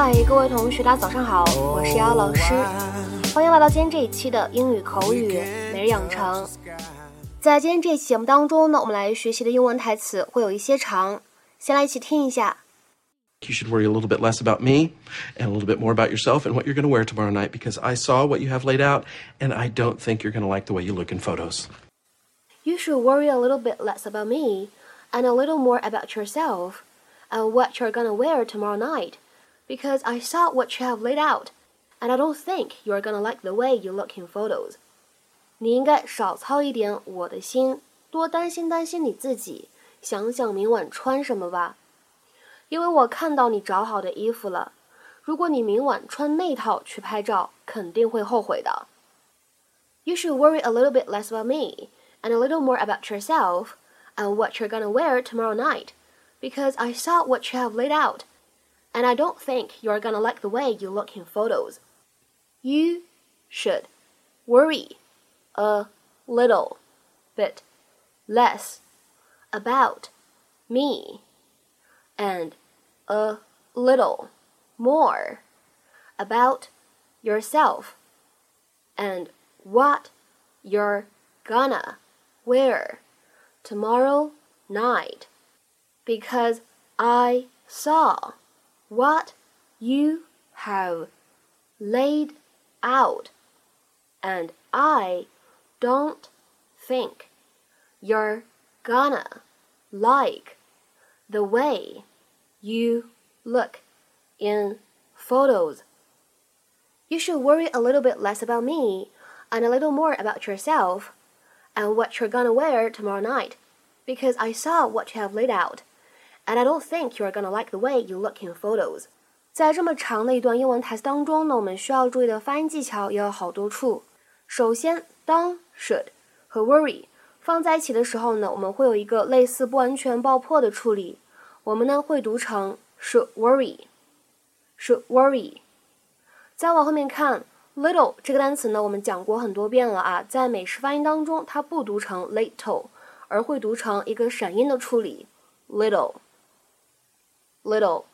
嗨，各位同学，大家早上好，我是姚老师，欢迎来到今天这一期的英语口语每日养成。在今天这期节目当中呢，我们来学习的英文台词会有一些长，先来一起听一下。You should worry a little bit less about me and a little bit more about yourself and what you're going to wear tomorrow night because I saw what you have laid out and I don't think you're going to like the way you look in photos. You should worry a little bit less about me and a little more about yourself and what you're going to wear tomorrow night because I saw what you have laid out and I don't think you're going to like the way you look in photos. 你应该少操一点我的心，多担心担心你自己，想想明晚穿什么吧。因为我看到你找好的衣服了，如果你明晚穿那套去拍照，肯定会后悔的。You should worry a little bit less about me and a little more about yourself and what you're gonna wear tomorrow night, because I saw what you have laid out, and I don't think you're gonna like the way you look in photos. You should worry a little bit less about me and a little more about yourself and what you're gonna wear tomorrow night because I saw what you have laid out and I don't think you're gonna like the way you look in photos. You should worry a little bit less about me and a little more about yourself and what you're gonna wear tomorrow night because I saw what you have laid out and I don't think you are gonna like the way you look in photos. 在这么长的一段英文台词当中呢，我们需要注意的发音技巧也有好多处。首先，当 should 和 worry 放在一起的时候呢，我们会有一个类似不完全爆破的处理。我们呢会读成 should worry，should worry。再往后面看，little 这个单词呢，我们讲过很多遍了啊，在美式发音当中，它不读成 little，而会读成一个闪音的处理 little Little，。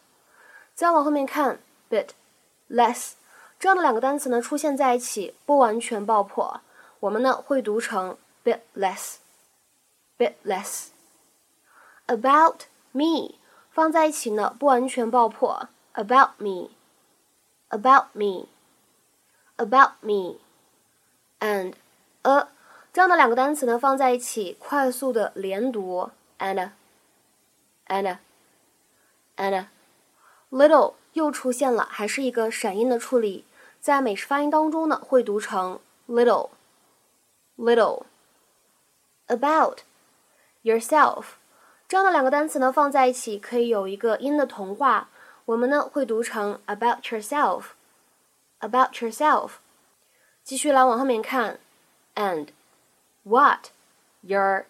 再往后面看，bit，less，这样的两个单词呢出现在一起，不完全爆破，我们呢会读成 bit less，bit less。about me 放在一起呢，不完全爆破。About me, about me, about me, and a 这样的两个单词呢放在一起，快速的连读，and，。And, and, and, little 又出现了，还是一个闪音的处理，在美式发音当中呢会读成 little, little. About yourself. 这样的两个单词呢放在一起可以有一个音的同化，我们呢会读成 about yourself，about yourself。继续来往后面看，and what your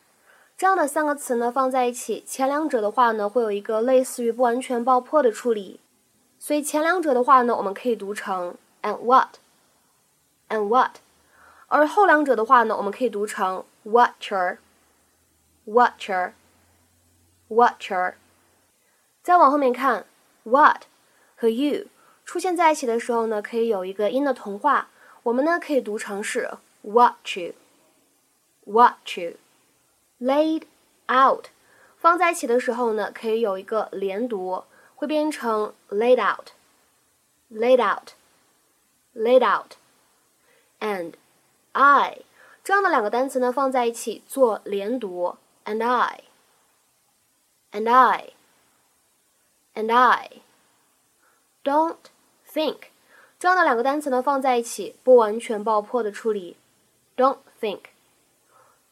这样的三个词呢放在一起，前两者的话呢会有一个类似于不完全爆破的处理，所以前两者的话呢我们可以读成 and what，and what，而后两者的话呢我们可以读成 what your，what your。Watcher，再往后面看，what 和 you 出现在一起的时候呢，可以有一个音的同化，我们呢可以读成是 watch you，watch laid out 放在一起的时候呢，可以有一个连读，会变成 laid out，laid out，laid out，and I 这样的两个单词呢放在一起做连读，and I。and I, and I. Don't think 这样的两个单词呢放在一起，不完全爆破的处理。Don't think,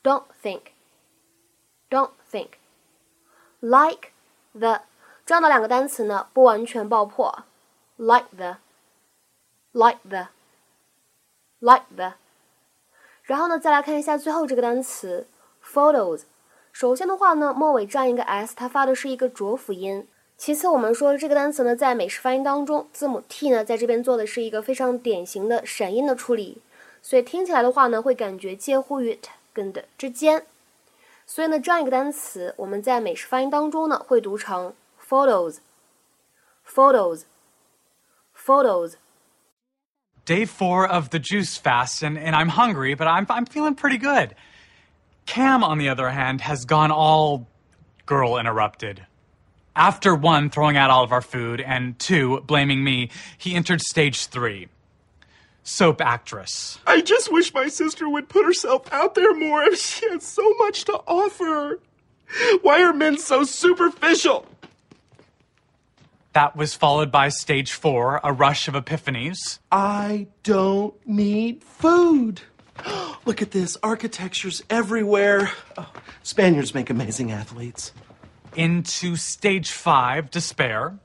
don't think, don't think. Like the 这样的两个单词呢不完全爆破。Like the, like the, like the. 然后呢，再来看一下最后这个单词 photos。首先的话呢，末尾占一个 s，它发的是一个浊辅音。其次，我们说这个单词呢，在美式发音当中，字母 t 呢，在这边做的是一个非常典型的闪音的处理，所以听起来的话呢，会感觉介乎于 t 跟的之间。所以呢，这样一个单词，我们在美式发音当中呢，会读成 photos，photos， photos. Day four of the juice fast, and, and I'm hungry, but I'm, I'm feeling pretty good. Cam, on the other hand, has gone all girl interrupted. After one, throwing out all of our food, and two, blaming me, he entered stage three. Soap actress. I just wish my sister would put herself out there more. if She had so much to offer. Why are men so superficial? That was followed by stage four, a rush of epiphanies. I don't need food. Look at this. Architecture's everywhere. Oh, Spaniards make amazing athletes. Into stage five, despair.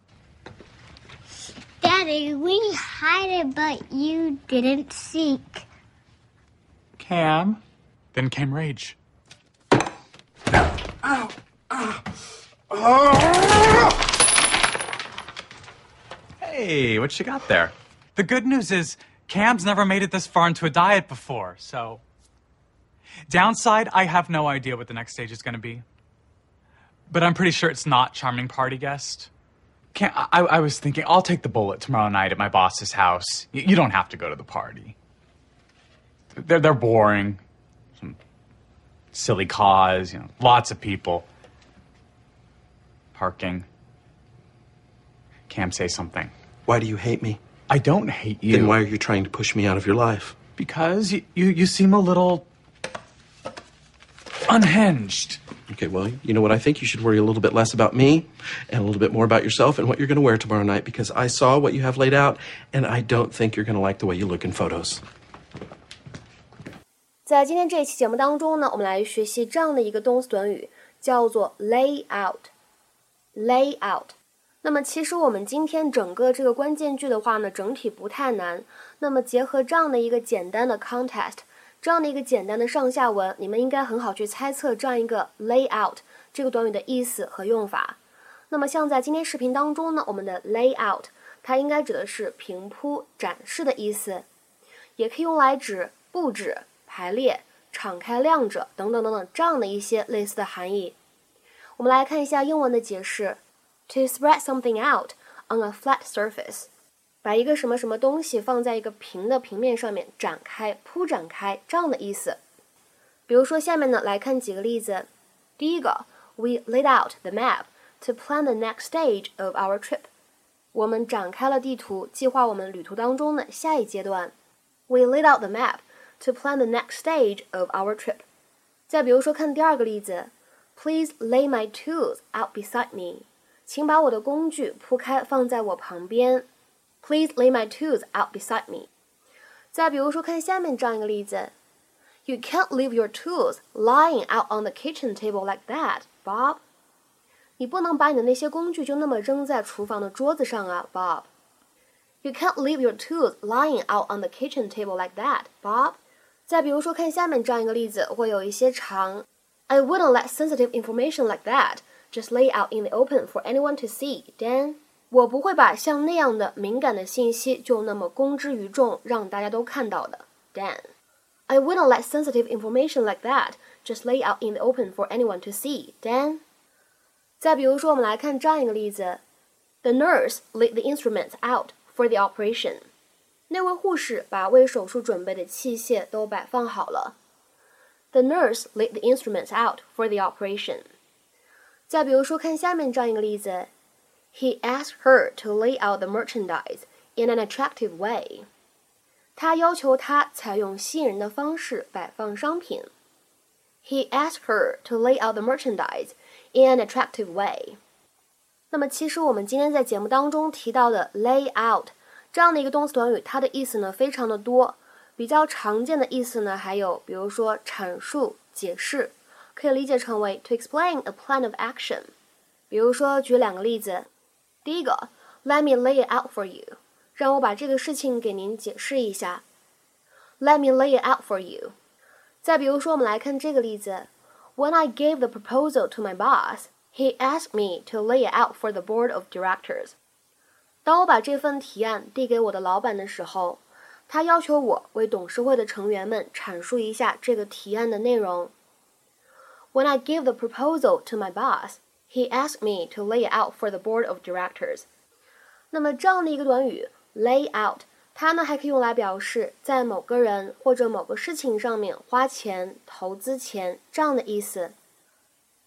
Daddy, we hide it, but you didn't seek. Cam. Then came rage. Hey, what you got there? The good news is Cam's never made it this far into a diet before, so. Downside, I have no idea what the next stage is going to be. But I'm pretty sure it's not charming party guest. Cam, I, I was thinking I'll take the bullet tomorrow night at my boss's house. Y- you don't have to go to the party. They're they're boring. Some silly cause, you know, lots of people. Parking. Cam, say something. Why do you hate me? I don't hate you. Then why are you trying to push me out of your life? Because you, you, you seem a little unhinged. Okay, well, you know what? I think you should worry a little bit less about me and a little bit more about yourself and what you're going to wear tomorrow night because I saw what you have laid out and I don't think you're going to like the way you look in photos. 在今天这一期节目当中呢，我们来学习这样的一个动词短语，叫做 lay out。lay out。那么其实我们今天整个这个关键句的话呢，整体不太难。那么结合这样的一个简单的 context， 这样的一个简单的上下文，你们应该很好去猜测这样一个 lay out 这个短语的意思和用法。那么像在今天视频当中呢，我们的 lay out 它应该指的是平铺、展示的意思，也可以用来指布置。排列、敞开、亮着等等等等这样的一些类似的含义。我们来看一下英文的解释：to spread something out on a flat surface，把一个什么什么东西放在一个平的平面上面展开、铺展开这样的意思。比如说下面呢，来看几个例子。第一个，We laid out the map to plan the next stage of our trip。我们展开了地图，计划我们旅途当中的下一阶段。We laid out the map。to plan the next stage of our trip。再比如说，看第二个例子，Please lay my tools out beside me。请把我的工具铺开放在我旁边。Please lay my tools out beside me。再比如说，看下面这样一个例子，You can't leave your tools lying out on the kitchen table like that, Bob。你不能把你的那些工具就那么扔在厨房的桌子上啊，Bob。You can't leave your tools lying out on the kitchen table like that, Bob. 再比如说，看下面这样一个例子，会有一些长。I wouldn't let sensitive information like that just lay out in the open for anyone to see, Dan。 我不会把像那样的敏感的信息就那么公之于众，让大家都看到的，Dan。I wouldn't let sensitive information like that just lay out in the open for anyone to see, Dan。再比如说，我们来看这样一个例子：The nurse laid the instruments out for the operation。那位护士把为手术准备的器械都摆放好了。The nurse laid the instruments out for the operation。再比如说，看下面这样一个例子 ：He asked her to lay out the merchandise in an attractive way。他要求她采用吸引人的方式摆放商品。He asked her to lay out the merchandise in an attractive way。那么，其实我们今天在节目当中提到的 lay out。这样的一个动词短语，它的意思呢非常的多，比较常见的意思呢还有，比如说阐述、解释，可以理解成为 to explain a plan of action。比如说举两个例子， 第一个，Let me lay it out for you，让我把这个事情给您解释一下。Let me lay it out for you。再比如说，我们来看这个例子，When I gave the proposal to my boss, he asked me to lay it out for the board of directors。当我把这份提案递给我的老板的时候，他要求我为董事会的成员们阐述一下这个提案的内容。When I gave the proposal to my boss, he asked me to lay it out for the board of directors. 那么这样的一个短语 lay out，它呢还可以用来表示在某个人或者某个事情上面花钱、投资钱这样的意思。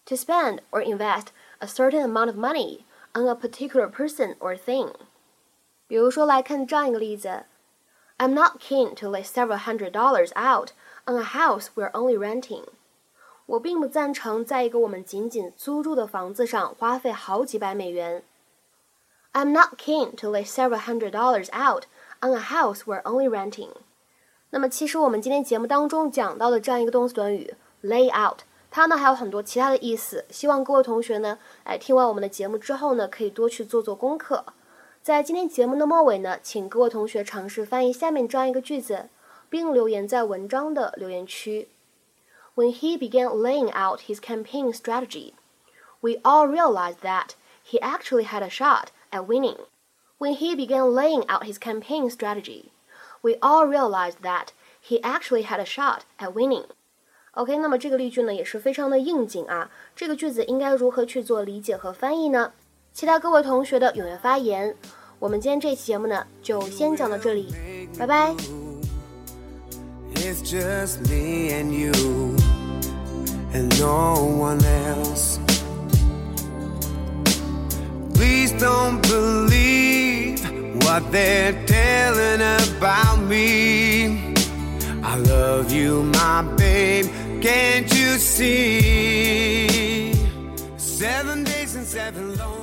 To spend or invest a certain amount of money on a particular person or thing。比如说来看这样一个例子：I'm not keen to lay several hundred dollars out on a house we're only renting。 我并不赞成在一个我们仅仅租住的房子上花费好几百美元。I'm not keen to lay several hundred dollars out on a house we're only renting。那么，其实我们今天节目当中讲到的这样一个动词短语 lay out，它呢还有很多其他的意思。希望各位同学呢，哎，听完我们的节目之后呢，可以多去做做功课。在今天节目的末尾呢，请各位同学尝试翻译下面这样一个句子，并留言在文章的留言区。When he began laying out his campaign strategy, we all realized that he actually had a shot at winning. When he began laying out his campaign strategy, we all realized that he actually had a shot at winning. OK，那么这个例句呢也是非常的应景啊。这个句子应该如何去做理解和翻译呢？期待各位同学的踊跃发言。我们今天这期节目呢就先讲到这里，拜拜。It's just me and you and no one else. Please don't believe what they're telling about me. I love you, my babe. Can't you see? Seven days and seven long